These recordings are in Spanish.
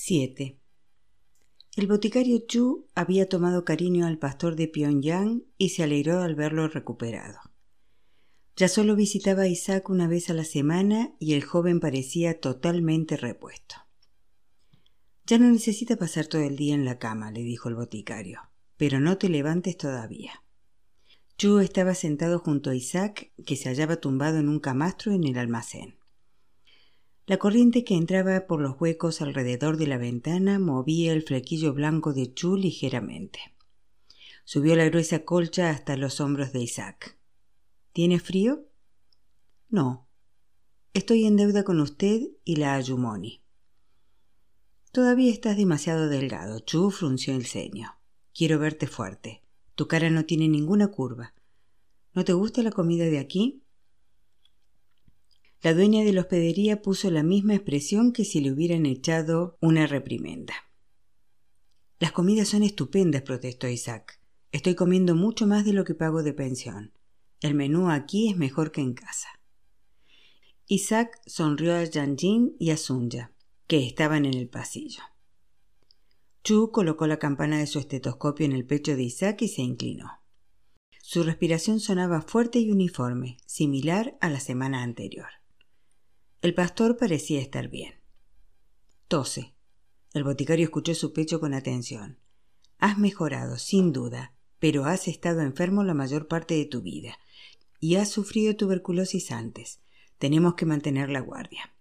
7. El boticario Chu había tomado cariño al pastor de Pyongyang y se alegró al verlo recuperado. Ya solo visitaba a Isaac una vez a la semana y el joven parecía totalmente repuesto. Ya no necesita pasar todo el día en la cama, le dijo el boticario, pero no te levantes todavía. Chu estaba sentado junto a Isaac, que se hallaba tumbado en un camastro en el almacén. La corriente que entraba por los huecos alrededor de la ventana movía el flequillo blanco de Chu ligeramente. Subió la gruesa colcha hasta los hombros de Isaac. ¿Tiene frío? No. Estoy en deuda con usted y la Ayumoni. Todavía estás demasiado delgado. Chu frunció el ceño. Quiero verte fuerte. Tu cara no tiene ninguna curva. ¿No te gusta la comida de aquí? La dueña de la hospedería puso la misma expresión que si le hubieran echado una reprimenda. Las comidas son estupendas, protestó Isaac. Estoy comiendo mucho más de lo que pago de pensión. El menú aquí es mejor que en casa. Isaac sonrió a Yanjin y a Sunya, que estaban en el pasillo. Chu colocó la campana de su estetoscopio en el pecho de Isaac y se inclinó. Su respiración sonaba fuerte y uniforme, similar a la semana anterior. El pastor parecía estar bien. Tose. El boticario escuchó su pecho con atención. Has mejorado, sin duda, pero has estado enfermo la mayor parte de tu vida y has sufrido tuberculosis antes. Tenemos que mantener la guardia.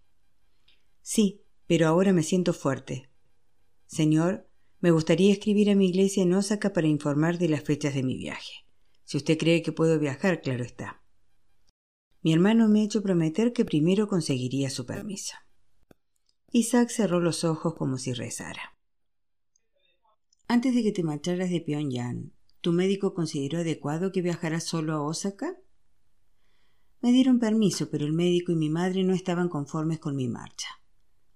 Sí, pero ahora me siento fuerte. Señor, me gustaría escribir a mi iglesia en Osaka para informar de las fechas de mi viaje. Si usted cree que puedo viajar, claro está. Mi hermano me ha hecho prometer que primero conseguiría su permiso. Isaac cerró los ojos como si rezara. Antes de que te marcharas de Pyongyang, ¿tu médico consideró adecuado que viajaras solo a Osaka? Me dieron permiso, pero el médico y mi madre no estaban conformes con mi marcha.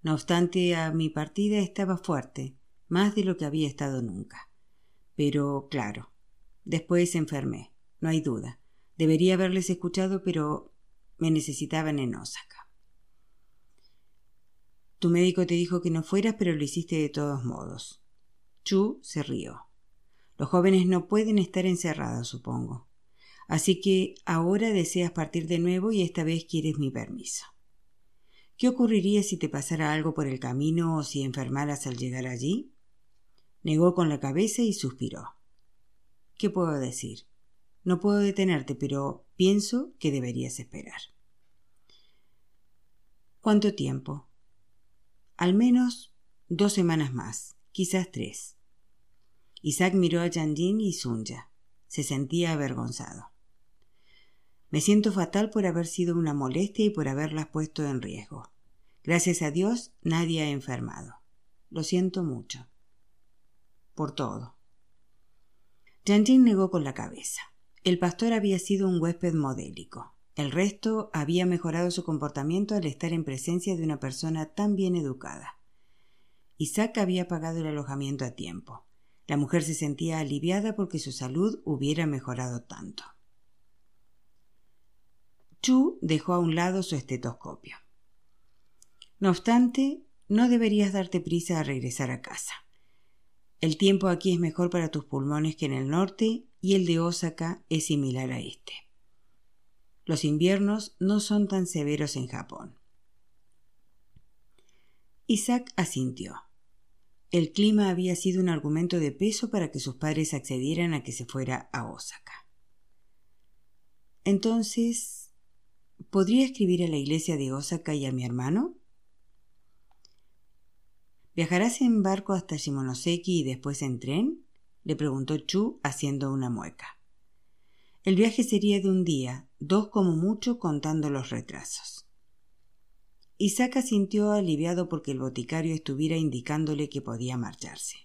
No obstante, a mi partida estaba fuerte, más de lo que había estado nunca. Pero, claro, después enfermé, no hay duda. Debería haberles escuchado, pero me necesitaban en Osaka. Tu médico te dijo que no fueras, pero lo hiciste de todos modos. Chu se rió. Los jóvenes no pueden estar encerrados, supongo. Así que ahora deseas partir de nuevo y esta vez quieres mi permiso. ¿Qué ocurriría si te pasara algo por el camino o si enfermaras al llegar allí? Negó con la cabeza y suspiró. ¿Qué puedo decir? No puedo detenerte, pero pienso que deberías esperar. ¿Cuánto tiempo? Al menos dos semanas más, quizás tres. Isaac miró a Yanjin y Sunya. Se sentía avergonzado. Me siento fatal por haber sido una molestia y por haberlas puesto en riesgo. Gracias a Dios nadie ha enfermado. Lo siento mucho. Por todo. Yanjin negó con la cabeza. El pastor había sido un huésped modélico. El resto había mejorado su comportamiento al estar en presencia de una persona tan bien educada. Isaac había pagado el alojamiento a tiempo. La mujer se sentía aliviada porque su salud hubiera mejorado tanto. Chu dejó a un lado su estetoscopio. No obstante, no deberías darte prisa a regresar a casa. El tiempo aquí es mejor para tus pulmones que en el norte y el de Osaka es similar a este. Los inviernos no son tan severos en Japón. Isaac asintió. El clima había sido un argumento de peso para que sus padres accedieran a que se fuera a Osaka. Entonces, ¿podría escribir a la iglesia de Osaka y a mi hermano? ¿Viajarás en barco hasta Shimonoseki y después en tren? le preguntó Chu haciendo una mueca. El viaje sería de un día, dos como mucho contando los retrasos. Isaac sintió aliviado porque el boticario estuviera indicándole que podía marcharse.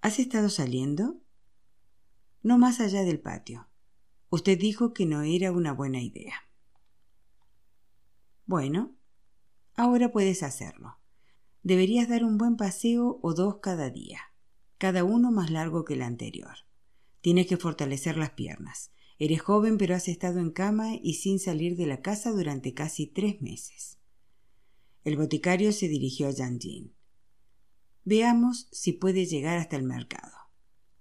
¿Has estado saliendo? No más allá del patio. Usted dijo que no era una buena idea. Bueno, ahora puedes hacerlo. Deberías dar un buen paseo o dos cada día cada uno más largo que el anterior. Tienes que fortalecer las piernas. Eres joven pero has estado en cama y sin salir de la casa durante casi tres meses. El boticario se dirigió a Jean Veamos si puede llegar hasta el mercado.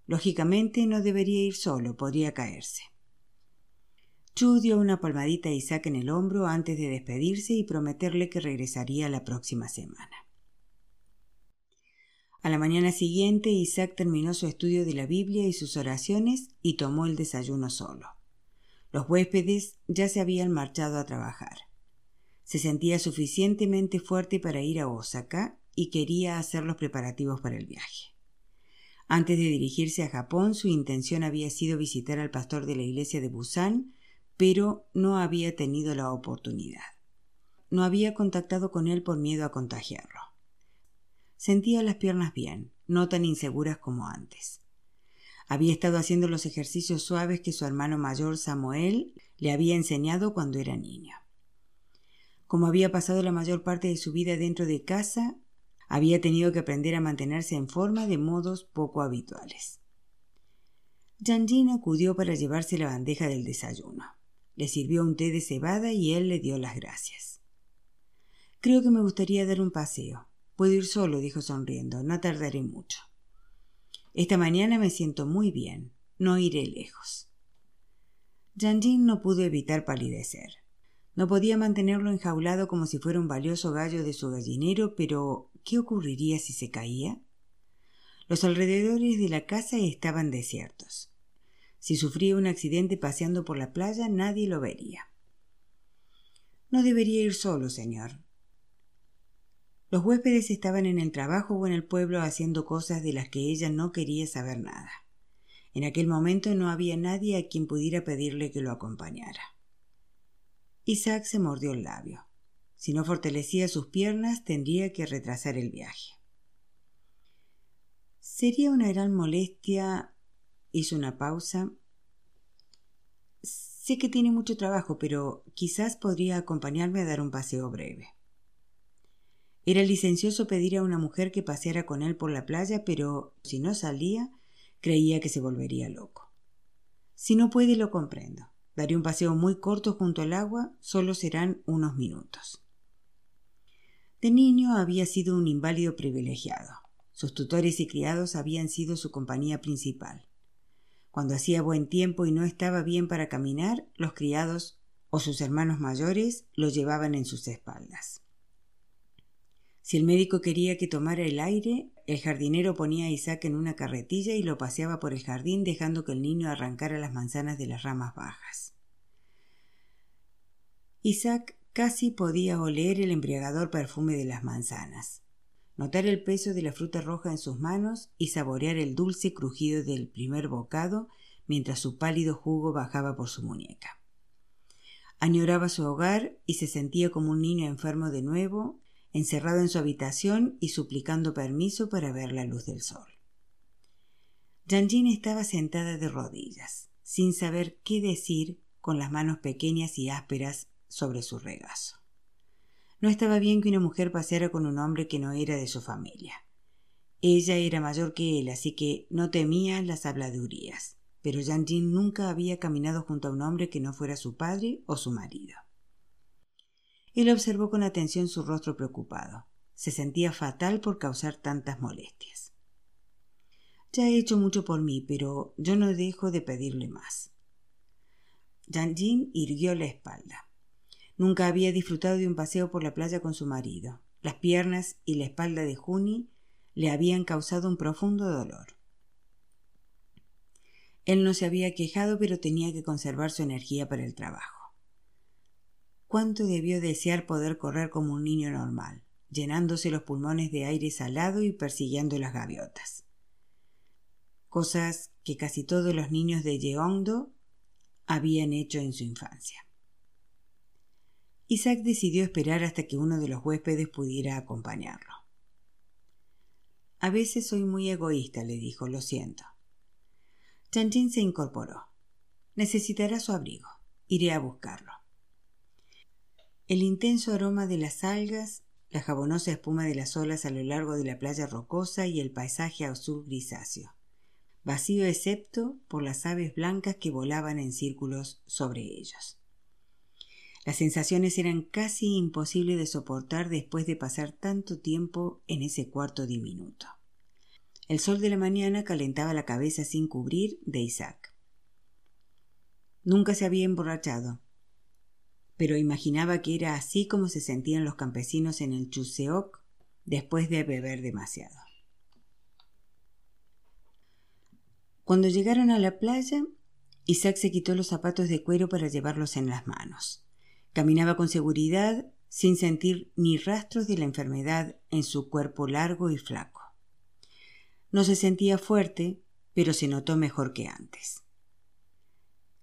Lógicamente no debería ir solo, podría caerse. Chu dio una palmadita a Isaac en el hombro antes de despedirse y prometerle que regresaría la próxima semana. A la mañana siguiente Isaac terminó su estudio de la Biblia y sus oraciones y tomó el desayuno solo. Los huéspedes ya se habían marchado a trabajar. Se sentía suficientemente fuerte para ir a Osaka y quería hacer los preparativos para el viaje. Antes de dirigirse a Japón, su intención había sido visitar al pastor de la iglesia de Busan, pero no había tenido la oportunidad. No había contactado con él por miedo a contagiarlo. Sentía las piernas bien, no tan inseguras como antes. Había estado haciendo los ejercicios suaves que su hermano mayor Samuel le había enseñado cuando era niño. Como había pasado la mayor parte de su vida dentro de casa, había tenido que aprender a mantenerse en forma de modos poco habituales. Jean acudió para llevarse la bandeja del desayuno. Le sirvió un té de cebada y él le dio las gracias. Creo que me gustaría dar un paseo. Puedo ir solo, dijo sonriendo. No tardaré mucho. Esta mañana me siento muy bien. No iré lejos. Jean no pudo evitar palidecer. No podía mantenerlo enjaulado como si fuera un valioso gallo de su gallinero, pero ¿qué ocurriría si se caía? Los alrededores de la casa estaban desiertos. Si sufría un accidente paseando por la playa, nadie lo vería. No debería ir solo, señor. Los huéspedes estaban en el trabajo o en el pueblo haciendo cosas de las que ella no quería saber nada. En aquel momento no había nadie a quien pudiera pedirle que lo acompañara. Isaac se mordió el labio. Si no fortalecía sus piernas, tendría que retrasar el viaje. Sería una gran molestia. Hizo una pausa. Sé que tiene mucho trabajo, pero quizás podría acompañarme a dar un paseo breve. Era licencioso pedir a una mujer que paseara con él por la playa, pero si no salía, creía que se volvería loco. Si no puede, lo comprendo. Daré un paseo muy corto junto al agua, solo serán unos minutos. De niño había sido un inválido privilegiado. Sus tutores y criados habían sido su compañía principal. Cuando hacía buen tiempo y no estaba bien para caminar, los criados o sus hermanos mayores lo llevaban en sus espaldas. Si el médico quería que tomara el aire, el jardinero ponía a Isaac en una carretilla y lo paseaba por el jardín dejando que el niño arrancara las manzanas de las ramas bajas. Isaac Casi podía oler el embriagador perfume de las manzanas, notar el peso de la fruta roja en sus manos y saborear el dulce crujido del primer bocado mientras su pálido jugo bajaba por su muñeca. Añoraba su hogar y se sentía como un niño enfermo de nuevo, encerrado en su habitación y suplicando permiso para ver la luz del sol. Jean estaba sentada de rodillas, sin saber qué decir, con las manos pequeñas y ásperas sobre su regazo. No estaba bien que una mujer paseara con un hombre que no era de su familia. Ella era mayor que él, así que no temía las habladurías, pero Jean nunca había caminado junto a un hombre que no fuera su padre o su marido. Él observó con atención su rostro preocupado. Se sentía fatal por causar tantas molestias. Ya he hecho mucho por mí, pero yo no dejo de pedirle más. Jean Jean irguió la espalda. Nunca había disfrutado de un paseo por la playa con su marido. Las piernas y la espalda de Juni le habían causado un profundo dolor. Él no se había quejado, pero tenía que conservar su energía para el trabajo. Cuánto debió desear poder correr como un niño normal, llenándose los pulmones de aire salado y persiguiendo las gaviotas. Cosas que casi todos los niños de Yeongdo habían hecho en su infancia. Isaac decidió esperar hasta que uno de los huéspedes pudiera acompañarlo. A veces soy muy egoísta, le dijo, lo siento. Chanjin se incorporó. Necesitará su abrigo. Iré a buscarlo. El intenso aroma de las algas, la jabonosa espuma de las olas a lo largo de la playa rocosa y el paisaje azul grisáceo, vacío excepto por las aves blancas que volaban en círculos sobre ellos. Las sensaciones eran casi imposibles de soportar después de pasar tanto tiempo en ese cuarto diminuto. El sol de la mañana calentaba la cabeza sin cubrir de Isaac. Nunca se había emborrachado, pero imaginaba que era así como se sentían los campesinos en el Chuseok después de beber demasiado. Cuando llegaron a la playa, Isaac se quitó los zapatos de cuero para llevarlos en las manos. Caminaba con seguridad, sin sentir ni rastros de la enfermedad en su cuerpo largo y flaco. No se sentía fuerte, pero se notó mejor que antes.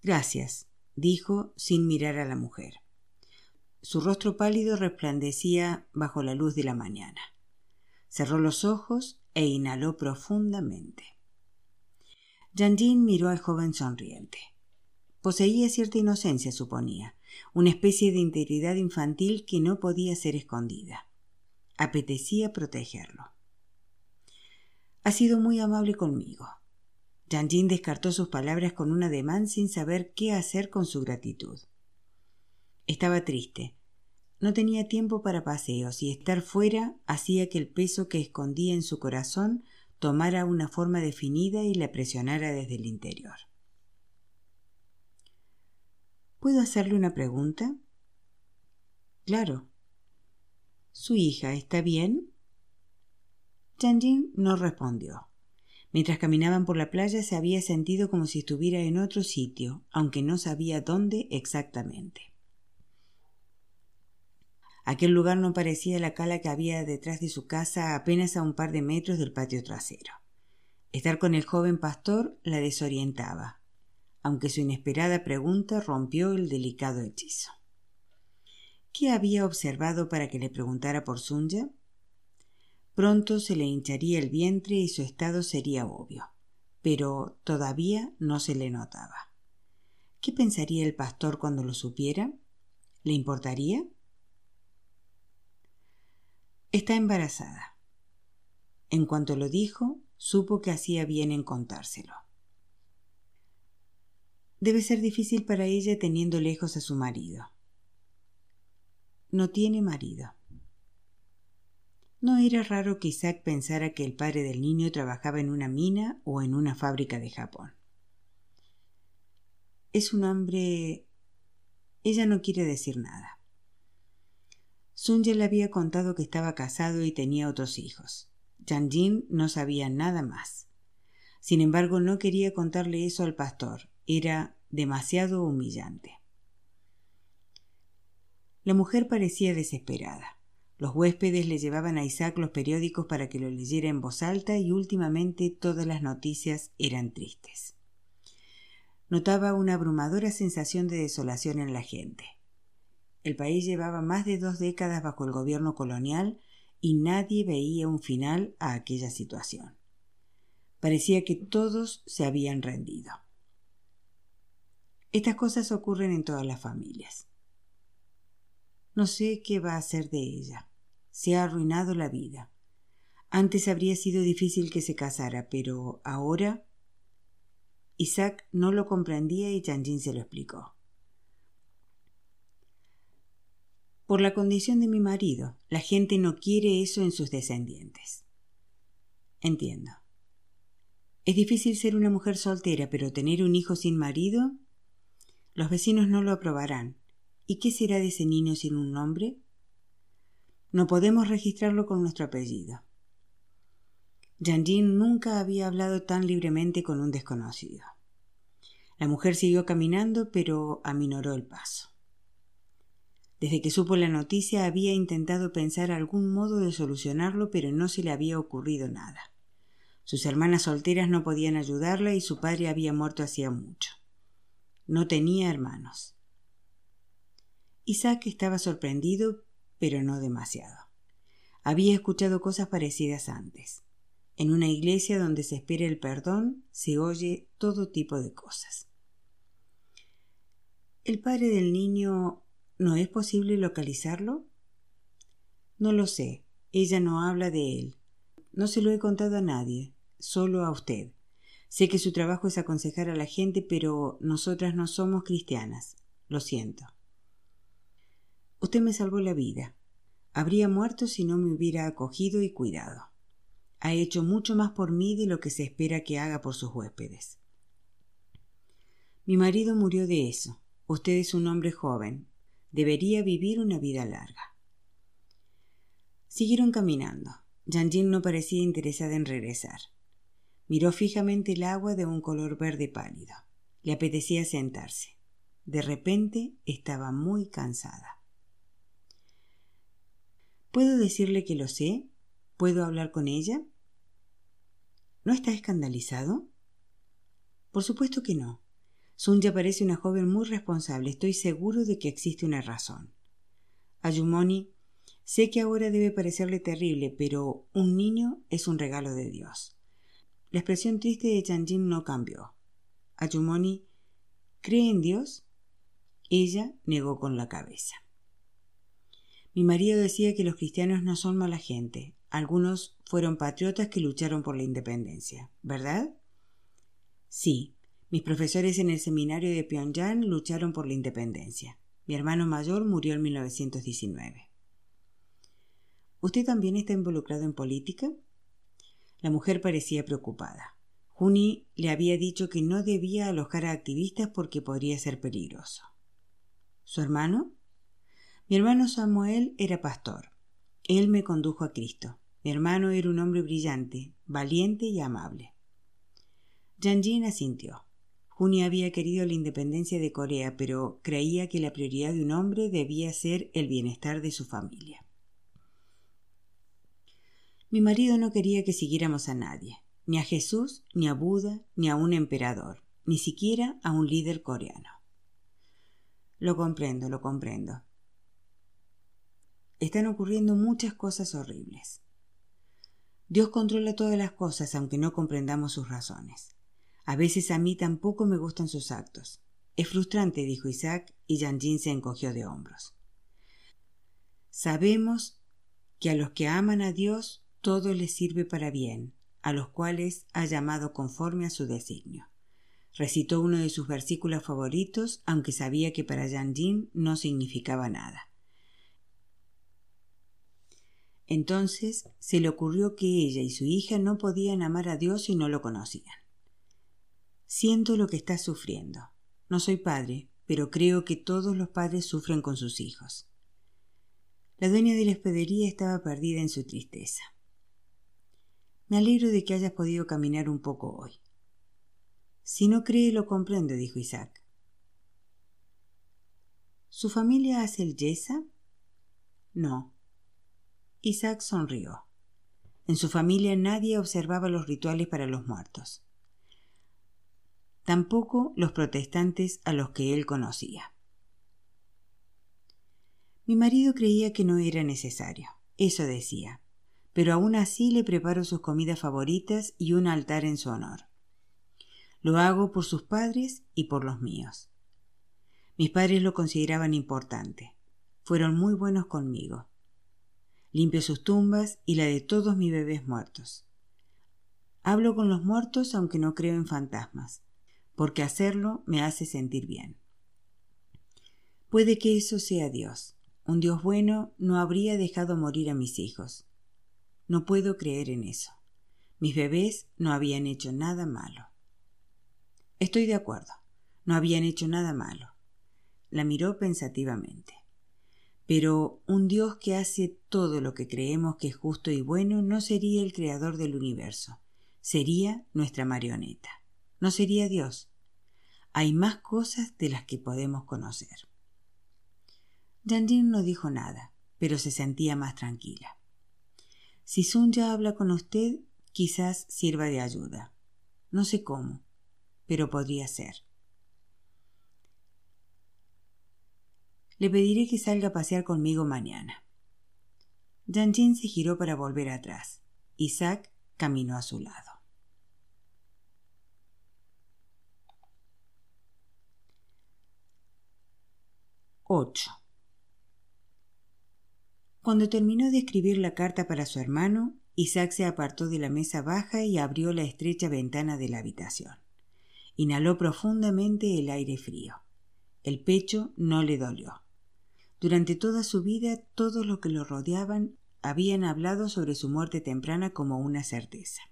Gracias, dijo sin mirar a la mujer. Su rostro pálido resplandecía bajo la luz de la mañana. Cerró los ojos e inhaló profundamente. Jean miró al joven sonriente. Poseía cierta inocencia, suponía, una especie de integridad infantil que no podía ser escondida. Apetecía protegerlo. Ha sido muy amable conmigo. Jean descartó sus palabras con un ademán sin saber qué hacer con su gratitud. Estaba triste. No tenía tiempo para paseos y estar fuera hacía que el peso que escondía en su corazón tomara una forma definida y la presionara desde el interior. ¿Puedo hacerle una pregunta? Claro. ¿Su hija está bien? Chanjin no respondió. Mientras caminaban por la playa se había sentido como si estuviera en otro sitio, aunque no sabía dónde exactamente. Aquel lugar no parecía la cala que había detrás de su casa apenas a un par de metros del patio trasero. Estar con el joven pastor la desorientaba, aunque su inesperada pregunta rompió el delicado hechizo. ¿Qué había observado para que le preguntara por Sunya? Pronto se le hincharía el vientre y su estado sería obvio, pero todavía no se le notaba. ¿Qué pensaría el pastor cuando lo supiera? ¿Le importaría? Está embarazada. En cuanto lo dijo, supo que hacía bien en contárselo. Debe ser difícil para ella teniendo lejos a su marido. No tiene marido. No era raro que Isaac pensara que el padre del niño trabajaba en una mina o en una fábrica de Japón. Es un hombre. Ella no quiere decir nada. Sunja le había contado que estaba casado y tenía otros hijos. Jin no sabía nada más. Sin embargo, no quería contarle eso al pastor. Era demasiado humillante. La mujer parecía desesperada. Los huéspedes le llevaban a Isaac los periódicos para que lo leyera en voz alta y últimamente todas las noticias eran tristes. Notaba una abrumadora sensación de desolación en la gente. El país llevaba más de dos décadas bajo el gobierno colonial y nadie veía un final a aquella situación. Parecía que todos se habían rendido. Estas cosas ocurren en todas las familias. No sé qué va a hacer de ella. Se ha arruinado la vida. Antes habría sido difícil que se casara, pero ahora. Isaac no lo comprendía y Chanjin se lo explicó. Por la condición de mi marido, la gente no quiere eso en sus descendientes. Entiendo. Es difícil ser una mujer soltera, pero tener un hijo sin marido. Los vecinos no lo aprobarán. ¿Y qué será de ese niño sin un nombre? No podemos registrarlo con nuestro apellido. Jean nunca había hablado tan libremente con un desconocido. La mujer siguió caminando, pero aminoró el paso. Desde que supo la noticia había intentado pensar algún modo de solucionarlo, pero no se le había ocurrido nada. Sus hermanas solteras no podían ayudarla y su padre había muerto hacía mucho. No tenía hermanos. Isaac estaba sorprendido, pero no demasiado. Había escuchado cosas parecidas antes. En una iglesia donde se espera el perdón se oye todo tipo de cosas. El padre del niño ¿No es posible localizarlo? No lo sé. Ella no habla de él. No se lo he contado a nadie, solo a usted. Sé que su trabajo es aconsejar a la gente, pero nosotras no somos cristianas. Lo siento. Usted me salvó la vida. Habría muerto si no me hubiera acogido y cuidado. Ha hecho mucho más por mí de lo que se espera que haga por sus huéspedes. Mi marido murió de eso. Usted es un hombre joven. Debería vivir una vida larga. Siguieron caminando. Jean no parecía interesada en regresar. Miró fijamente el agua de un color verde pálido. Le apetecía sentarse. De repente estaba muy cansada. ¿Puedo decirle que lo sé? ¿Puedo hablar con ella? ¿No está escandalizado? Por supuesto que no. Sunya parece una joven muy responsable. Estoy seguro de que existe una razón. Ayumoni, sé que ahora debe parecerle terrible, pero un niño es un regalo de Dios. La expresión triste de Chanjin no cambió. Ayumoni, ¿cree en Dios? Ella negó con la cabeza. Mi marido decía que los cristianos no son mala gente. Algunos fueron patriotas que lucharon por la independencia, ¿verdad? Sí, mis profesores en el seminario de Pyongyang lucharon por la independencia. Mi hermano mayor murió en 1919. ¿Usted también está involucrado en política? La mujer parecía preocupada. Juni le había dicho que no debía alojar a activistas porque podría ser peligroso. ¿Su hermano? Mi hermano Samuel era pastor. Él me condujo a Cristo. Mi hermano era un hombre brillante, valiente y amable. Jin asintió. Juni había querido la independencia de Corea, pero creía que la prioridad de un hombre debía ser el bienestar de su familia. Mi marido no quería que siguiéramos a nadie, ni a Jesús, ni a Buda, ni a un emperador, ni siquiera a un líder coreano. Lo comprendo, lo comprendo. Están ocurriendo muchas cosas horribles. Dios controla todas las cosas aunque no comprendamos sus razones. A veces a mí tampoco me gustan sus actos. Es frustrante, dijo Isaac, y Jin se encogió de hombros. Sabemos que a los que aman a Dios todo les sirve para bien, a los cuales ha llamado conforme a su designio. Recitó uno de sus versículos favoritos, aunque sabía que para Yan Jin no significaba nada. Entonces se le ocurrió que ella y su hija no podían amar a Dios si no lo conocían. Siento lo que estás sufriendo. No soy padre, pero creo que todos los padres sufren con sus hijos. La dueña de la hospedería estaba perdida en su tristeza. Me alegro de que hayas podido caminar un poco hoy. Si no cree, lo comprendo, dijo Isaac. ¿Su familia hace el yesa? No. Isaac sonrió. En su familia nadie observaba los rituales para los muertos. Tampoco los protestantes a los que él conocía. Mi marido creía que no era necesario. Eso decía pero aún así le preparo sus comidas favoritas y un altar en su honor. Lo hago por sus padres y por los míos. Mis padres lo consideraban importante. Fueron muy buenos conmigo. Limpio sus tumbas y la de todos mis bebés muertos. Hablo con los muertos aunque no creo en fantasmas, porque hacerlo me hace sentir bien. Puede que eso sea Dios. Un Dios bueno no habría dejado morir a mis hijos. No puedo creer en eso. Mis bebés no habían hecho nada malo. Estoy de acuerdo. No habían hecho nada malo. La miró pensativamente. Pero un Dios que hace todo lo que creemos que es justo y bueno no sería el creador del universo. Sería nuestra marioneta. No sería Dios. Hay más cosas de las que podemos conocer. Jandine no dijo nada, pero se sentía más tranquila. Si Sun ya habla con usted, quizás sirva de ayuda. No sé cómo, pero podría ser. Le pediré que salga a pasear conmigo mañana. Jin se giró para volver atrás. Isaac caminó a su lado. Ocho. Cuando terminó de escribir la carta para su hermano, Isaac se apartó de la mesa baja y abrió la estrecha ventana de la habitación. Inhaló profundamente el aire frío. El pecho no le dolió. Durante toda su vida todos los que lo rodeaban habían hablado sobre su muerte temprana como una certeza.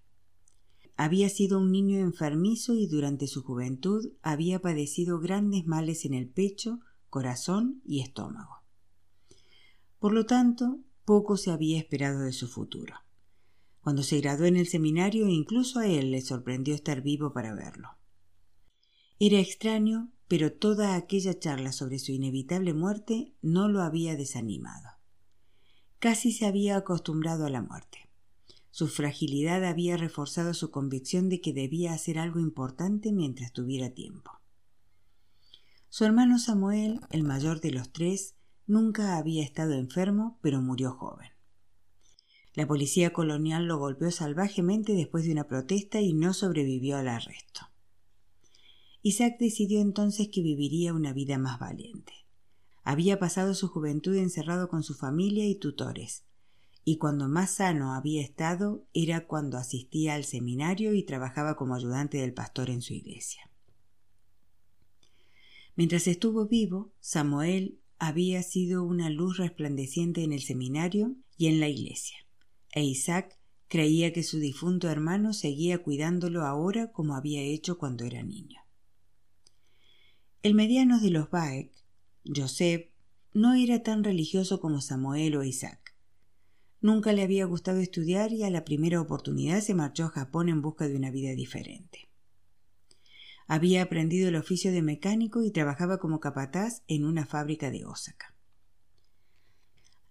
Había sido un niño enfermizo y durante su juventud había padecido grandes males en el pecho, corazón y estómago. Por lo tanto, poco se había esperado de su futuro. Cuando se graduó en el seminario, incluso a él le sorprendió estar vivo para verlo. Era extraño, pero toda aquella charla sobre su inevitable muerte no lo había desanimado. Casi se había acostumbrado a la muerte. Su fragilidad había reforzado su convicción de que debía hacer algo importante mientras tuviera tiempo. Su hermano Samuel, el mayor de los tres, nunca había estado enfermo, pero murió joven. La policía colonial lo golpeó salvajemente después de una protesta y no sobrevivió al arresto. Isaac decidió entonces que viviría una vida más valiente. Había pasado su juventud encerrado con su familia y tutores, y cuando más sano había estado era cuando asistía al seminario y trabajaba como ayudante del pastor en su iglesia. Mientras estuvo vivo, Samuel había sido una luz resplandeciente en el seminario y en la iglesia, e Isaac creía que su difunto hermano seguía cuidándolo ahora como había hecho cuando era niño. El mediano de los Baek, Joseph, no era tan religioso como Samuel o Isaac. Nunca le había gustado estudiar y a la primera oportunidad se marchó a Japón en busca de una vida diferente. Había aprendido el oficio de mecánico y trabajaba como capataz en una fábrica de Osaka.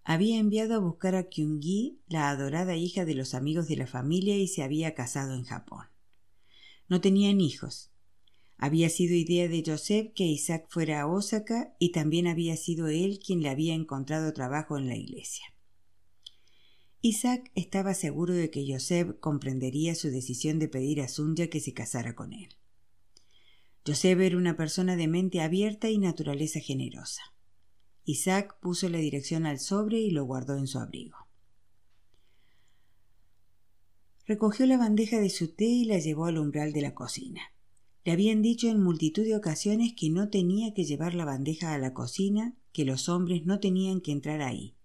Había enviado a buscar a Kyungi, la adorada hija de los amigos de la familia, y se había casado en Japón. No tenían hijos, había sido idea de Joseph que Isaac fuera a Osaka y también había sido él quien le había encontrado trabajo en la iglesia. Isaac estaba seguro de que Joseph comprendería su decisión de pedir a Sunya que se casara con él. Joseph era una persona de mente abierta y naturaleza generosa. Isaac puso la dirección al sobre y lo guardó en su abrigo. Recogió la bandeja de su té y la llevó al umbral de la cocina. Le habían dicho en multitud de ocasiones que no tenía que llevar la bandeja a la cocina, que los hombres no tenían que entrar ahí.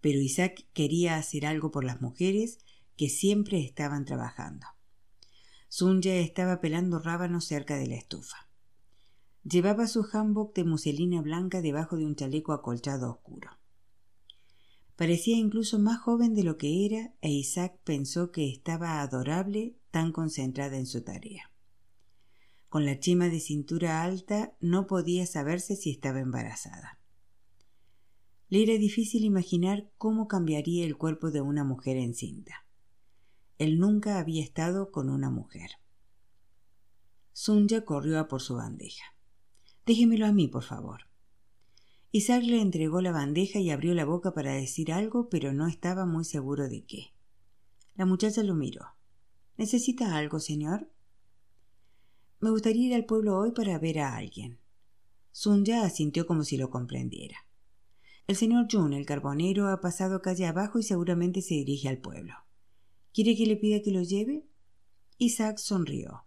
Pero Isaac quería hacer algo por las mujeres que siempre estaban trabajando. Sunya estaba pelando rábanos cerca de la estufa. Llevaba su hanbok de muselina blanca debajo de un chaleco acolchado oscuro. Parecía incluso más joven de lo que era e Isaac pensó que estaba adorable tan concentrada en su tarea. Con la chima de cintura alta no podía saberse si estaba embarazada. Le era difícil imaginar cómo cambiaría el cuerpo de una mujer encinta. Él nunca había estado con una mujer. Sunya corrió a por su bandeja. Déjemelo a mí, por favor. Isaac le entregó la bandeja y abrió la boca para decir algo, pero no estaba muy seguro de qué. La muchacha lo miró. ¿Necesita algo, señor? Me gustaría ir al pueblo hoy para ver a alguien. Sunya asintió como si lo comprendiera. El señor Jun, el carbonero, ha pasado calle abajo y seguramente se dirige al pueblo. ¿Quiere que le pida que lo lleve? Isaac sonrió.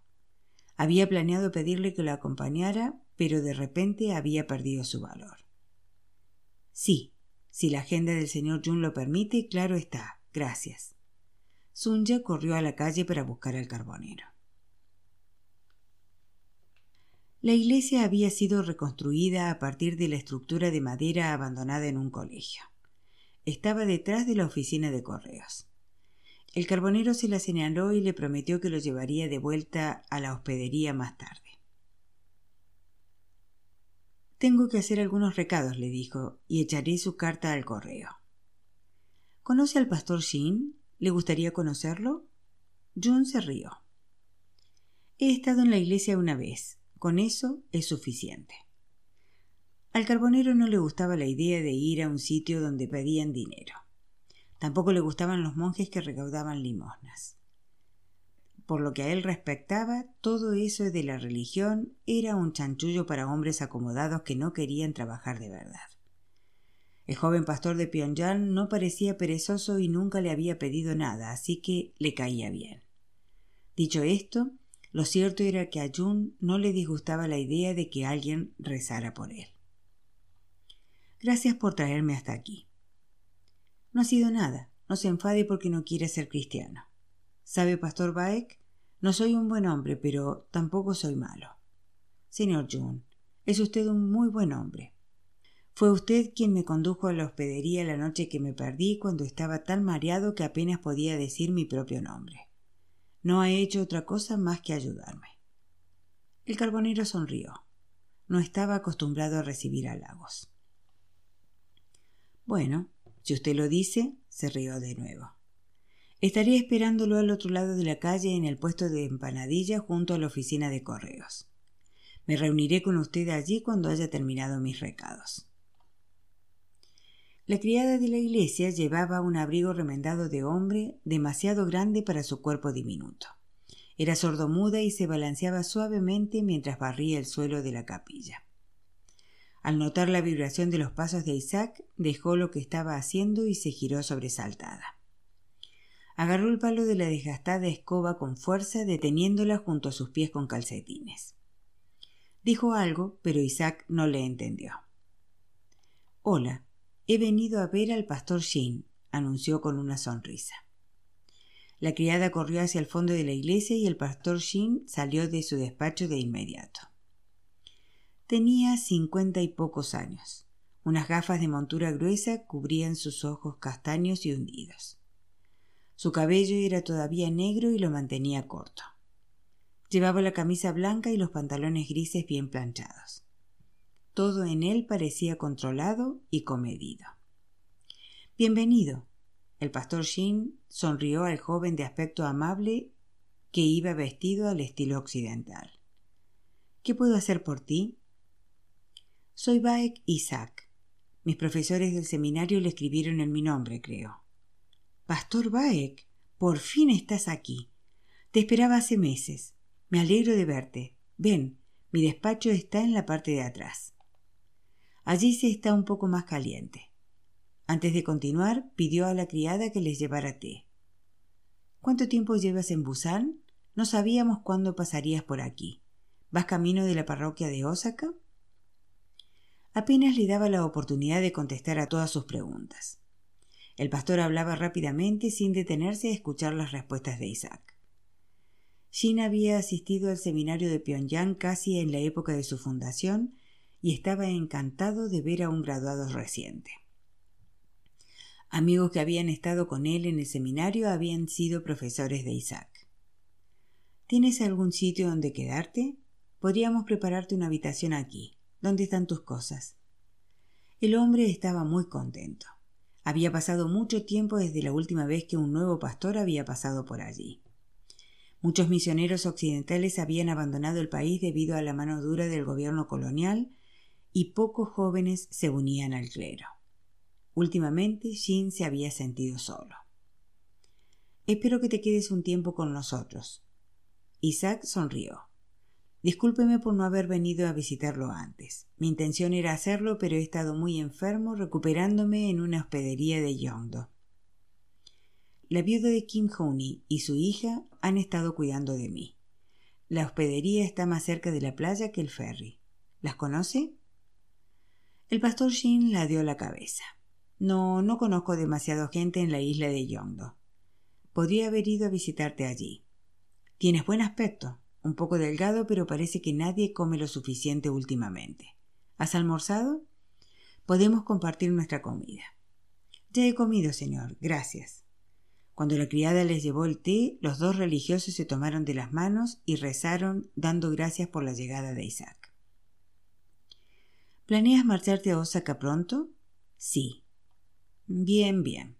Había planeado pedirle que lo acompañara, pero de repente había perdido su valor. Sí, si la agenda del señor Jun lo permite, claro está. Gracias. Sunya corrió a la calle para buscar al carbonero. La iglesia había sido reconstruida a partir de la estructura de madera abandonada en un colegio. Estaba detrás de la oficina de correos. El carbonero se la señaló y le prometió que lo llevaría de vuelta a la hospedería más tarde. Tengo que hacer algunos recados, le dijo, y echaré su carta al correo. ¿Conoce al pastor Shin? ¿Le gustaría conocerlo? Jun se rió. He estado en la iglesia una vez. Con eso es suficiente. Al carbonero no le gustaba la idea de ir a un sitio donde pedían dinero. Tampoco le gustaban los monjes que recaudaban limosnas. Por lo que a él respectaba, todo eso de la religión era un chanchullo para hombres acomodados que no querían trabajar de verdad. El joven pastor de Pyongyang no parecía perezoso y nunca le había pedido nada, así que le caía bien. Dicho esto, lo cierto era que a Jun no le disgustaba la idea de que alguien rezara por él. Gracias por traerme hasta aquí. No ha sido nada. No se enfade porque no quiere ser cristiano. ¿Sabe, Pastor Baek? No soy un buen hombre, pero tampoco soy malo. Señor June, es usted un muy buen hombre. Fue usted quien me condujo a la hospedería la noche que me perdí cuando estaba tan mareado que apenas podía decir mi propio nombre. No ha hecho otra cosa más que ayudarme. El carbonero sonrió. No estaba acostumbrado a recibir halagos. Bueno, si usted lo dice, se rió de nuevo. Estaré esperándolo al otro lado de la calle en el puesto de empanadilla junto a la oficina de correos. Me reuniré con usted allí cuando haya terminado mis recados. La criada de la iglesia llevaba un abrigo remendado de hombre demasiado grande para su cuerpo diminuto. Era sordomuda y se balanceaba suavemente mientras barría el suelo de la capilla. Al notar la vibración de los pasos de Isaac, dejó lo que estaba haciendo y se giró sobresaltada. Agarró el palo de la desgastada escoba con fuerza, deteniéndola junto a sus pies con calcetines. Dijo algo, pero Isaac no le entendió. Hola, he venido a ver al pastor Shin, anunció con una sonrisa. La criada corrió hacia el fondo de la iglesia y el pastor Shin salió de su despacho de inmediato. Tenía cincuenta y pocos años. Unas gafas de montura gruesa cubrían sus ojos castaños y hundidos. Su cabello era todavía negro y lo mantenía corto. Llevaba la camisa blanca y los pantalones grises bien planchados. Todo en él parecía controlado y comedido. Bienvenido. El pastor Shin sonrió al joven de aspecto amable que iba vestido al estilo occidental. ¿Qué puedo hacer por ti? Soy Baek Isaac. Mis profesores del seminario le escribieron en mi nombre, creo. Pastor Baek, por fin estás aquí. Te esperaba hace meses. Me alegro de verte. Ven, mi despacho está en la parte de atrás. Allí se está un poco más caliente. Antes de continuar, pidió a la criada que les llevara té. ¿Cuánto tiempo llevas en Busan? No sabíamos cuándo pasarías por aquí. ¿Vas camino de la parroquia de Osaka? Apenas le daba la oportunidad de contestar a todas sus preguntas. El pastor hablaba rápidamente sin detenerse a escuchar las respuestas de Isaac. Jin había asistido al seminario de Pyongyang casi en la época de su fundación y estaba encantado de ver a un graduado reciente. Amigos que habían estado con él en el seminario habían sido profesores de Isaac. ¿Tienes algún sitio donde quedarte? Podríamos prepararte una habitación aquí. ¿Dónde están tus cosas? El hombre estaba muy contento. Había pasado mucho tiempo desde la última vez que un nuevo pastor había pasado por allí. Muchos misioneros occidentales habían abandonado el país debido a la mano dura del gobierno colonial y pocos jóvenes se unían al clero. Últimamente Jin se había sentido solo. Espero que te quedes un tiempo con nosotros. Isaac sonrió. Discúlpeme por no haber venido a visitarlo antes. Mi intención era hacerlo, pero he estado muy enfermo recuperándome en una hospedería de Yongdo. La viuda de Kim Honey y su hija han estado cuidando de mí. La hospedería está más cerca de la playa que el ferry. ¿Las conoce? El pastor Shin la dio la cabeza. No, no conozco demasiado gente en la isla de Yongdo. Podría haber ido a visitarte allí. Tienes buen aspecto, un poco delgado, pero parece que nadie come lo suficiente últimamente. ¿Has almorzado? Podemos compartir nuestra comida. Ya he comido, señor. Gracias. Cuando la criada les llevó el té, los dos religiosos se tomaron de las manos y rezaron dando gracias por la llegada de Isaac. ¿Planeas marcharte a Osaka pronto? Sí. Bien, bien.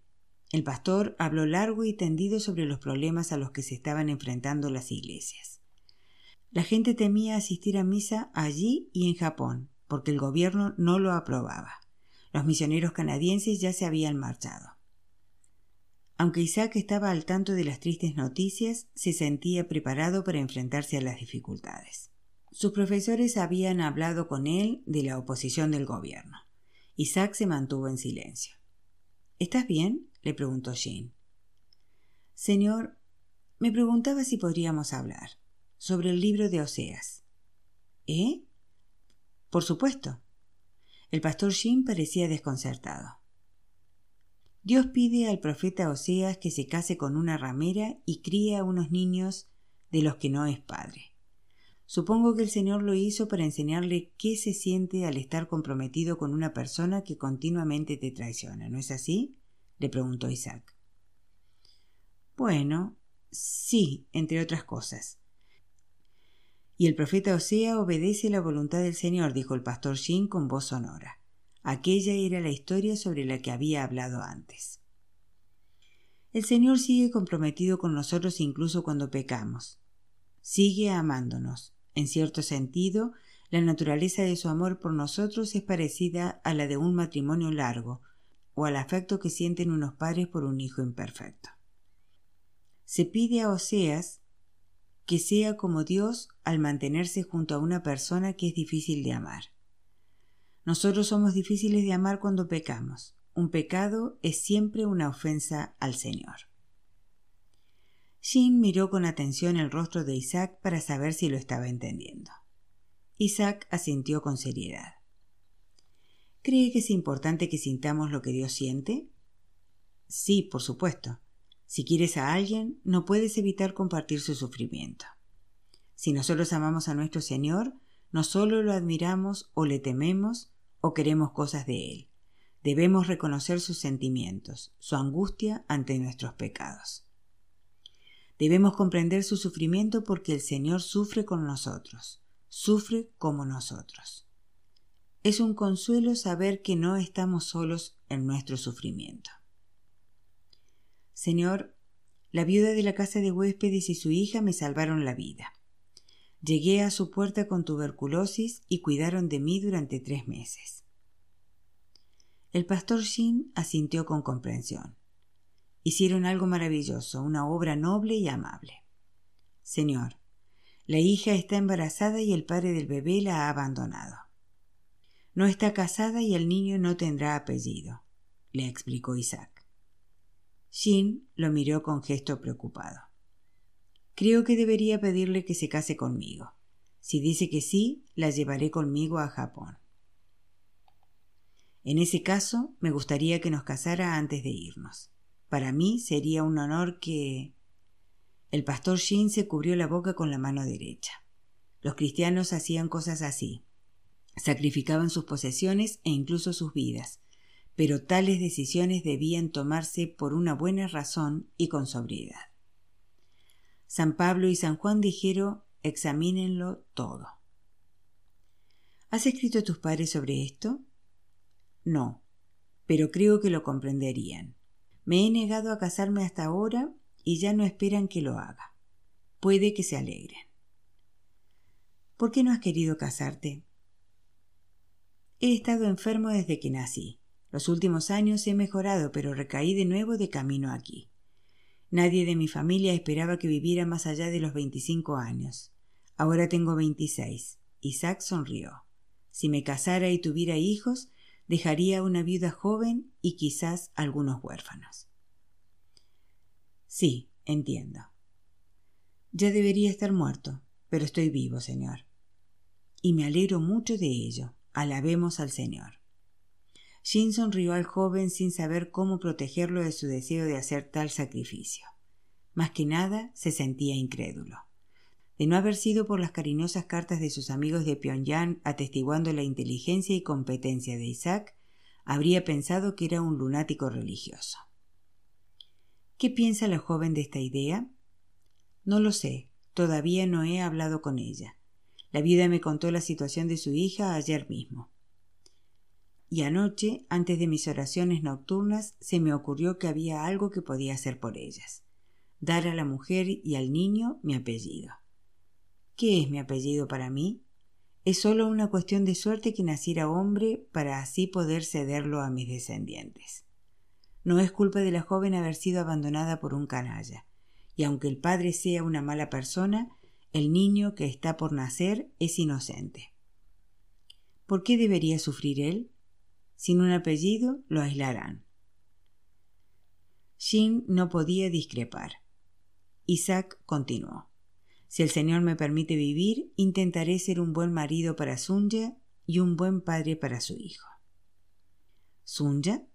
El pastor habló largo y tendido sobre los problemas a los que se estaban enfrentando las iglesias. La gente temía asistir a misa allí y en Japón, porque el gobierno no lo aprobaba. Los misioneros canadienses ya se habían marchado. Aunque Isaac estaba al tanto de las tristes noticias, se sentía preparado para enfrentarse a las dificultades. Sus profesores habían hablado con él de la oposición del gobierno. Isaac se mantuvo en silencio. ¿Estás bien? le preguntó Jean. Señor, me preguntaba si podríamos hablar sobre el libro de Oseas. ¿Eh? Por supuesto. El pastor Jim parecía desconcertado. Dios pide al profeta Oseas que se case con una ramera y críe a unos niños de los que no es padre. Supongo que el Señor lo hizo para enseñarle qué se siente al estar comprometido con una persona que continuamente te traiciona, ¿no es así? le preguntó Isaac. Bueno, sí, entre otras cosas. Y el profeta Osea obedece la voluntad del Señor, dijo el pastor Shin con voz sonora. Aquella era la historia sobre la que había hablado antes. El Señor sigue comprometido con nosotros incluso cuando pecamos. Sigue amándonos. En cierto sentido, la naturaleza de su amor por nosotros es parecida a la de un matrimonio largo, o al afecto que sienten unos padres por un hijo imperfecto. Se pide a Oseas que sea como Dios al mantenerse junto a una persona que es difícil de amar. Nosotros somos difíciles de amar cuando pecamos. Un pecado es siempre una ofensa al Señor. Jean miró con atención el rostro de Isaac para saber si lo estaba entendiendo. Isaac asintió con seriedad. ¿Cree que es importante que sintamos lo que Dios siente? Sí, por supuesto. Si quieres a alguien, no puedes evitar compartir su sufrimiento. Si nosotros amamos a nuestro Señor, no solo lo admiramos o le tememos o queremos cosas de Él. Debemos reconocer sus sentimientos, su angustia ante nuestros pecados. Debemos comprender su sufrimiento porque el Señor sufre con nosotros, sufre como nosotros. Es un consuelo saber que no estamos solos en nuestro sufrimiento. Señor, la viuda de la casa de huéspedes y su hija me salvaron la vida. Llegué a su puerta con tuberculosis y cuidaron de mí durante tres meses. El pastor Shin asintió con comprensión. Hicieron algo maravilloso, una obra noble y amable. Señor, la hija está embarazada y el padre del bebé la ha abandonado. No está casada y el niño no tendrá apellido, le explicó Isaac. Shin lo miró con gesto preocupado. Creo que debería pedirle que se case conmigo. Si dice que sí, la llevaré conmigo a Japón. En ese caso, me gustaría que nos casara antes de irnos. Para mí sería un honor que... El pastor Shin se cubrió la boca con la mano derecha. Los cristianos hacían cosas así. Sacrificaban sus posesiones e incluso sus vidas, pero tales decisiones debían tomarse por una buena razón y con sobriedad. San Pablo y San Juan dijeron examínenlo todo. ¿Has escrito a tus padres sobre esto? No, pero creo que lo comprenderían. Me he negado a casarme hasta ahora y ya no esperan que lo haga. Puede que se alegren. ¿Por qué no has querido casarte? He estado enfermo desde que nací. Los últimos años he mejorado, pero recaí de nuevo de camino aquí. Nadie de mi familia esperaba que viviera más allá de los veinticinco años. Ahora tengo veintiséis. Isaac sonrió. Si me casara y tuviera hijos, dejaría una viuda joven y quizás algunos huérfanos. Sí, entiendo. Ya debería estar muerto, pero estoy vivo, Señor. Y me alegro mucho de ello. Alabemos al Señor. Sonrió al joven sin saber cómo protegerlo de su deseo de hacer tal sacrificio. Más que nada se sentía incrédulo. De no haber sido por las cariñosas cartas de sus amigos de Pyongyang atestiguando la inteligencia y competencia de Isaac, habría pensado que era un lunático religioso. ¿Qué piensa la joven de esta idea? No lo sé, todavía no he hablado con ella. La viuda me contó la situación de su hija ayer mismo y anoche, antes de mis oraciones nocturnas, se me ocurrió que había algo que podía hacer por ellas. Dar a la mujer y al niño mi apellido. ¿Qué es mi apellido para mí? Es solo una cuestión de suerte que naciera hombre para así poder cederlo a mis descendientes. No es culpa de la joven haber sido abandonada por un canalla, y aunque el padre sea una mala persona, el niño que está por nacer es inocente. ¿Por qué debería sufrir él? Sin un apellido lo aislarán. Shin no podía discrepar. Isaac continuó. Si el Señor me permite vivir, intentaré ser un buen marido para Sunja y un buen padre para su hijo. ¿Sunya?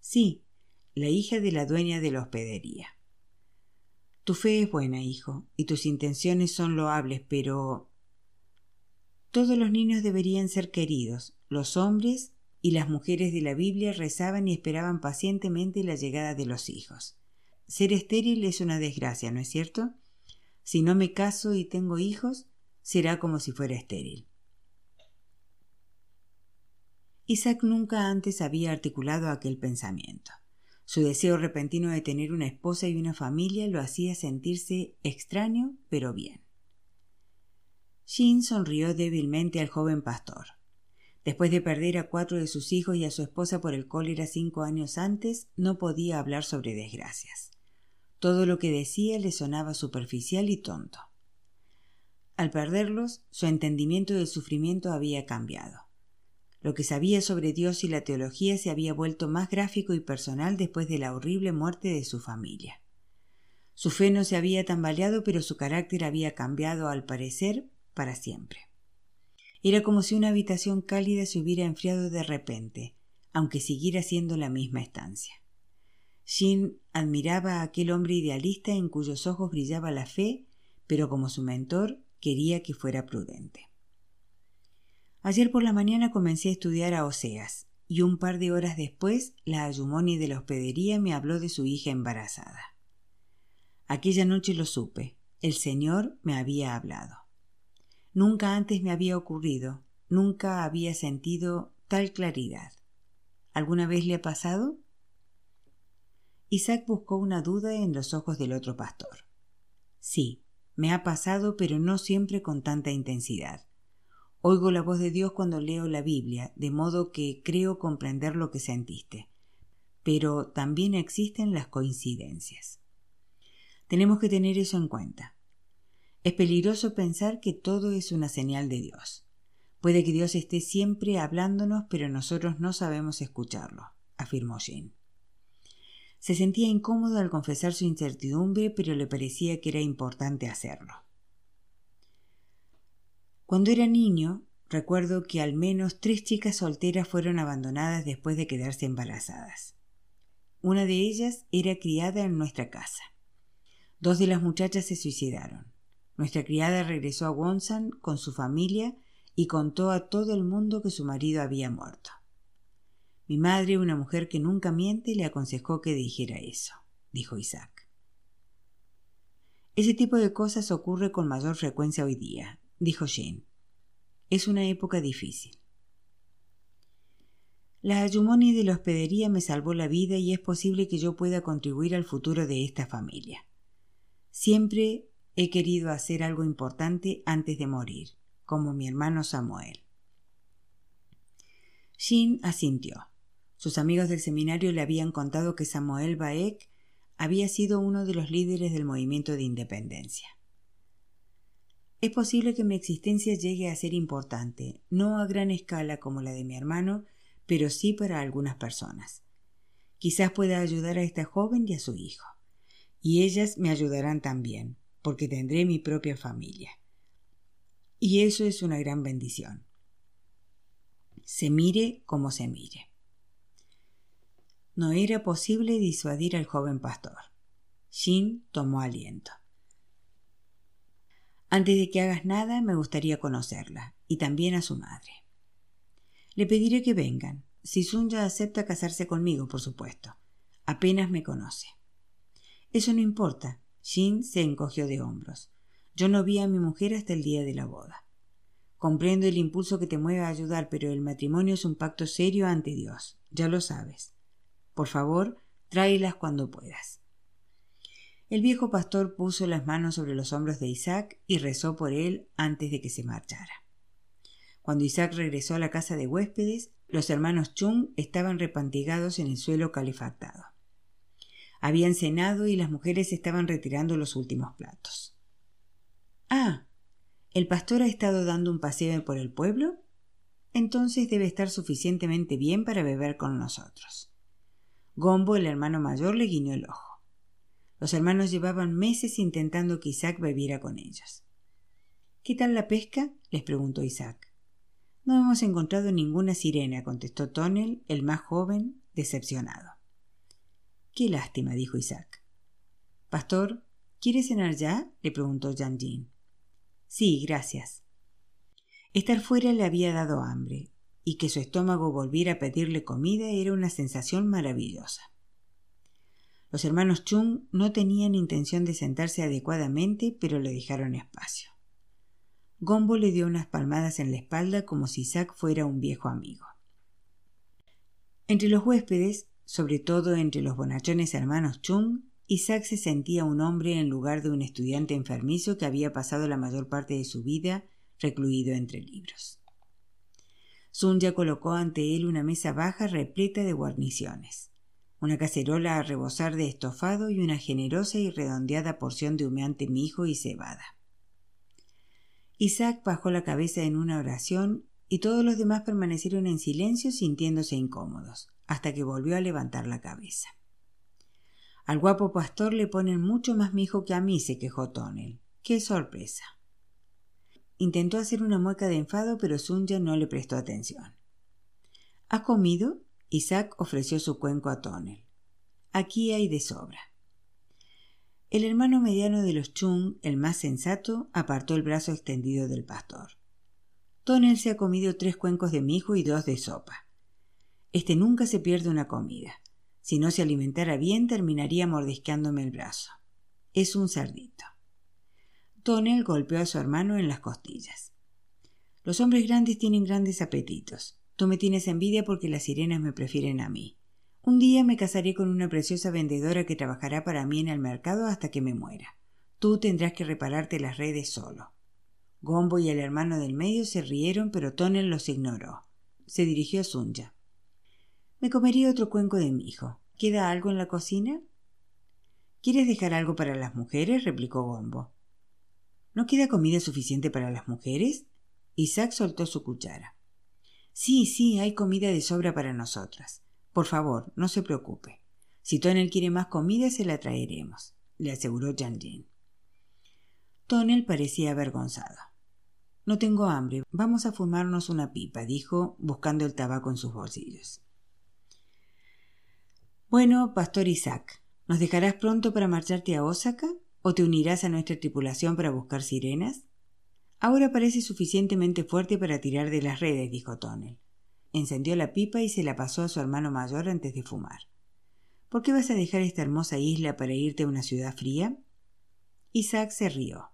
Sí, la hija de la dueña de la hospedería. Tu fe es buena, hijo, y tus intenciones son loables, pero todos los niños deberían ser queridos. Los hombres y las mujeres de la Biblia rezaban y esperaban pacientemente la llegada de los hijos. Ser estéril es una desgracia, ¿no es cierto? Si no me caso y tengo hijos, será como si fuera estéril. Isaac nunca antes había articulado aquel pensamiento. Su deseo repentino de tener una esposa y una familia lo hacía sentirse extraño, pero bien. Jean sonrió débilmente al joven pastor. Después de perder a cuatro de sus hijos y a su esposa por el cólera cinco años antes, no podía hablar sobre desgracias. Todo lo que decía le sonaba superficial y tonto. Al perderlos, su entendimiento del sufrimiento había cambiado. Lo que sabía sobre Dios y la teología se había vuelto más gráfico y personal después de la horrible muerte de su familia. Su fe no se había tambaleado, pero su carácter había cambiado, al parecer, para siempre. Era como si una habitación cálida se hubiera enfriado de repente, aunque siguiera siendo la misma estancia. Jean admiraba a aquel hombre idealista en cuyos ojos brillaba la fe, pero como su mentor quería que fuera prudente. Ayer por la mañana comencé a estudiar a Oseas, y un par de horas después la Ayumoni de la hospedería me habló de su hija embarazada. Aquella noche lo supe. El Señor me había hablado. Nunca antes me había ocurrido, nunca había sentido tal claridad. ¿Alguna vez le ha pasado? Isaac buscó una duda en los ojos del otro pastor. Sí, me ha pasado, pero no siempre con tanta intensidad. Oigo la voz de Dios cuando leo la Biblia, de modo que creo comprender lo que sentiste. Pero también existen las coincidencias. Tenemos que tener eso en cuenta. Es peligroso pensar que todo es una señal de Dios. Puede que Dios esté siempre hablándonos, pero nosotros no sabemos escucharlo, afirmó Jean. Se sentía incómodo al confesar su incertidumbre, pero le parecía que era importante hacerlo. Cuando era niño, recuerdo que al menos tres chicas solteras fueron abandonadas después de quedarse embarazadas. Una de ellas era criada en nuestra casa. Dos de las muchachas se suicidaron. Nuestra criada regresó a Wonsan con su familia y contó a todo el mundo que su marido había muerto. Mi madre, una mujer que nunca miente, le aconsejó que dijera eso, dijo Isaac. Ese tipo de cosas ocurre con mayor frecuencia hoy día, dijo Jean. Es una época difícil. La Ayumoni de la hospedería me salvó la vida y es posible que yo pueda contribuir al futuro de esta familia. Siempre He querido hacer algo importante antes de morir, como mi hermano Samuel. Jean asintió. Sus amigos del seminario le habían contado que Samuel Baek había sido uno de los líderes del movimiento de independencia. Es posible que mi existencia llegue a ser importante, no a gran escala como la de mi hermano, pero sí para algunas personas. Quizás pueda ayudar a esta joven y a su hijo. Y ellas me ayudarán también, porque tendré mi propia familia. Y eso es una gran bendición. Se mire como se mire. No era posible disuadir al joven pastor. Jean tomó aliento. Antes de que hagas nada, me gustaría conocerla, y también a su madre. Le pediré que vengan, si Sunya acepta casarse conmigo, por supuesto. Apenas me conoce. Eso no importa, Jean se encogió de hombros. Yo no vi a mi mujer hasta el día de la boda. Comprendo el impulso que te mueve a ayudar, pero el matrimonio es un pacto serio ante Dios. Ya lo sabes. Por favor, tráelas cuando puedas. El viejo pastor puso las manos sobre los hombros de Isaac y rezó por él antes de que se marchara. Cuando Isaac regresó a la casa de huéspedes, los hermanos Chung estaban repantigados en el suelo calefactado. Habían cenado y las mujeres estaban retirando los últimos platos. Ah, ¿el pastor ha estado dando un paseo por el pueblo? Entonces debe estar suficientemente bien para beber con nosotros. Gombo, el hermano mayor, le guiñó el ojo. Los hermanos llevaban meses intentando que Isaac bebiera con ellos. ¿Qué tal la pesca? les preguntó Isaac. No hemos encontrado ninguna sirena, contestó Tonel, el más joven, decepcionado. Qué lástima, dijo Isaac. Pastor, ¿quieres cenar ya? le preguntó Jean Jean. Sí, gracias. Estar fuera le había dado hambre, y que su estómago volviera a pedirle comida era una sensación maravillosa. Los hermanos Chung no tenían intención de sentarse adecuadamente, pero le dejaron espacio. Gombo le dio unas palmadas en la espalda como si Isaac fuera un viejo amigo. Entre los huéspedes, sobre todo entre los bonachones hermanos Chung, Isaac se sentía un hombre en lugar de un estudiante enfermizo que había pasado la mayor parte de su vida recluido entre libros. Sun ya colocó ante él una mesa baja repleta de guarniciones, una cacerola a rebosar de estofado y una generosa y redondeada porción de humeante mijo y cebada. Isaac bajó la cabeza en una oración y todos los demás permanecieron en silencio sintiéndose incómodos, hasta que volvió a levantar la cabeza. Al guapo pastor le ponen mucho más mijo que a mí, se quejó Tonel. ¡Qué sorpresa! Intentó hacer una mueca de enfado, pero Sunja no le prestó atención. ¿Has comido? Isaac ofreció su cuenco a Tonel. Aquí hay de sobra. El hermano mediano de los Chung, el más sensato, apartó el brazo extendido del pastor. Tonel se ha comido tres cuencos de mijo y dos de sopa. Este nunca se pierde una comida. Si no se alimentara bien, terminaría mordisqueándome el brazo. Es un cerdito. Tonel golpeó a su hermano en las costillas. Los hombres grandes tienen grandes apetitos. Tú me tienes envidia porque las sirenas me prefieren a mí. Un día me casaré con una preciosa vendedora que trabajará para mí en el mercado hasta que me muera. Tú tendrás que repararte las redes solo. Gombo y el hermano del medio se rieron, pero Tonel los ignoró. Se dirigió a Sunja. Me comería otro cuenco de mi hijo. ¿Queda algo en la cocina? ¿Quieres dejar algo para las mujeres? replicó Gombo. ¿No queda comida suficiente para las mujeres? Isaac soltó su cuchara. Sí, sí, hay comida de sobra para nosotras. Por favor, no se preocupe. Si Tonel quiere más comida, se la traeremos, le aseguró Jean Jean. Tonel parecía avergonzado. No tengo hambre. Vamos a fumarnos una pipa, dijo, buscando el tabaco en sus bolsillos. Bueno, Pastor Isaac, ¿nos dejarás pronto para marcharte a Osaka? ¿O te unirás a nuestra tripulación para buscar sirenas? Ahora parece suficientemente fuerte para tirar de las redes, dijo Tonel. Encendió la pipa y se la pasó a su hermano mayor antes de fumar. ¿Por qué vas a dejar esta hermosa isla para irte a una ciudad fría? Isaac se rió.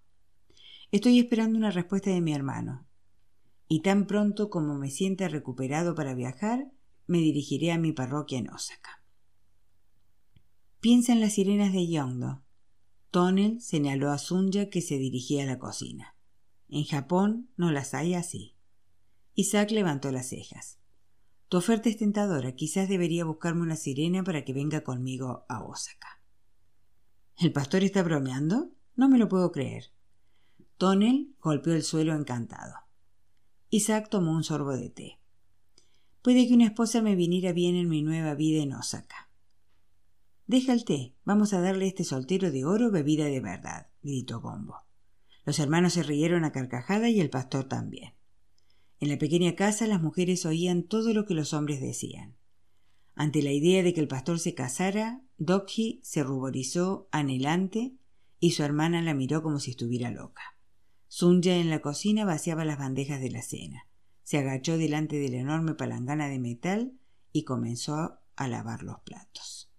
Estoy esperando una respuesta de mi hermano. Y tan pronto como me sienta recuperado para viajar, me dirigiré a mi parroquia en Osaka. Piensa en las sirenas de Yondo. Tonel señaló a Sunja que se dirigía a la cocina. En Japón no las hay así. Isaac levantó las cejas. Tu oferta es tentadora. Quizás debería buscarme una sirena para que venga conmigo a Osaka. ¿El pastor está bromeando? No me lo puedo creer. Tonel golpeó el suelo encantado. Isaac tomó un sorbo de té. Puede que una esposa me viniera bien en mi nueva vida en Osaka. Deja el té. Vamos a darle a este soltero de oro bebida de verdad, gritó Gombo. Los hermanos se rieron a carcajada y el pastor también. En la pequeña casa las mujeres oían todo lo que los hombres decían. Ante la idea de que el pastor se casara, Dokji se ruborizó anhelante y su hermana la miró como si estuviera loca. Sunja en la cocina vaciaba las bandejas de la cena. Se agachó delante de la enorme palangana de metal y comenzó a lavar los platos.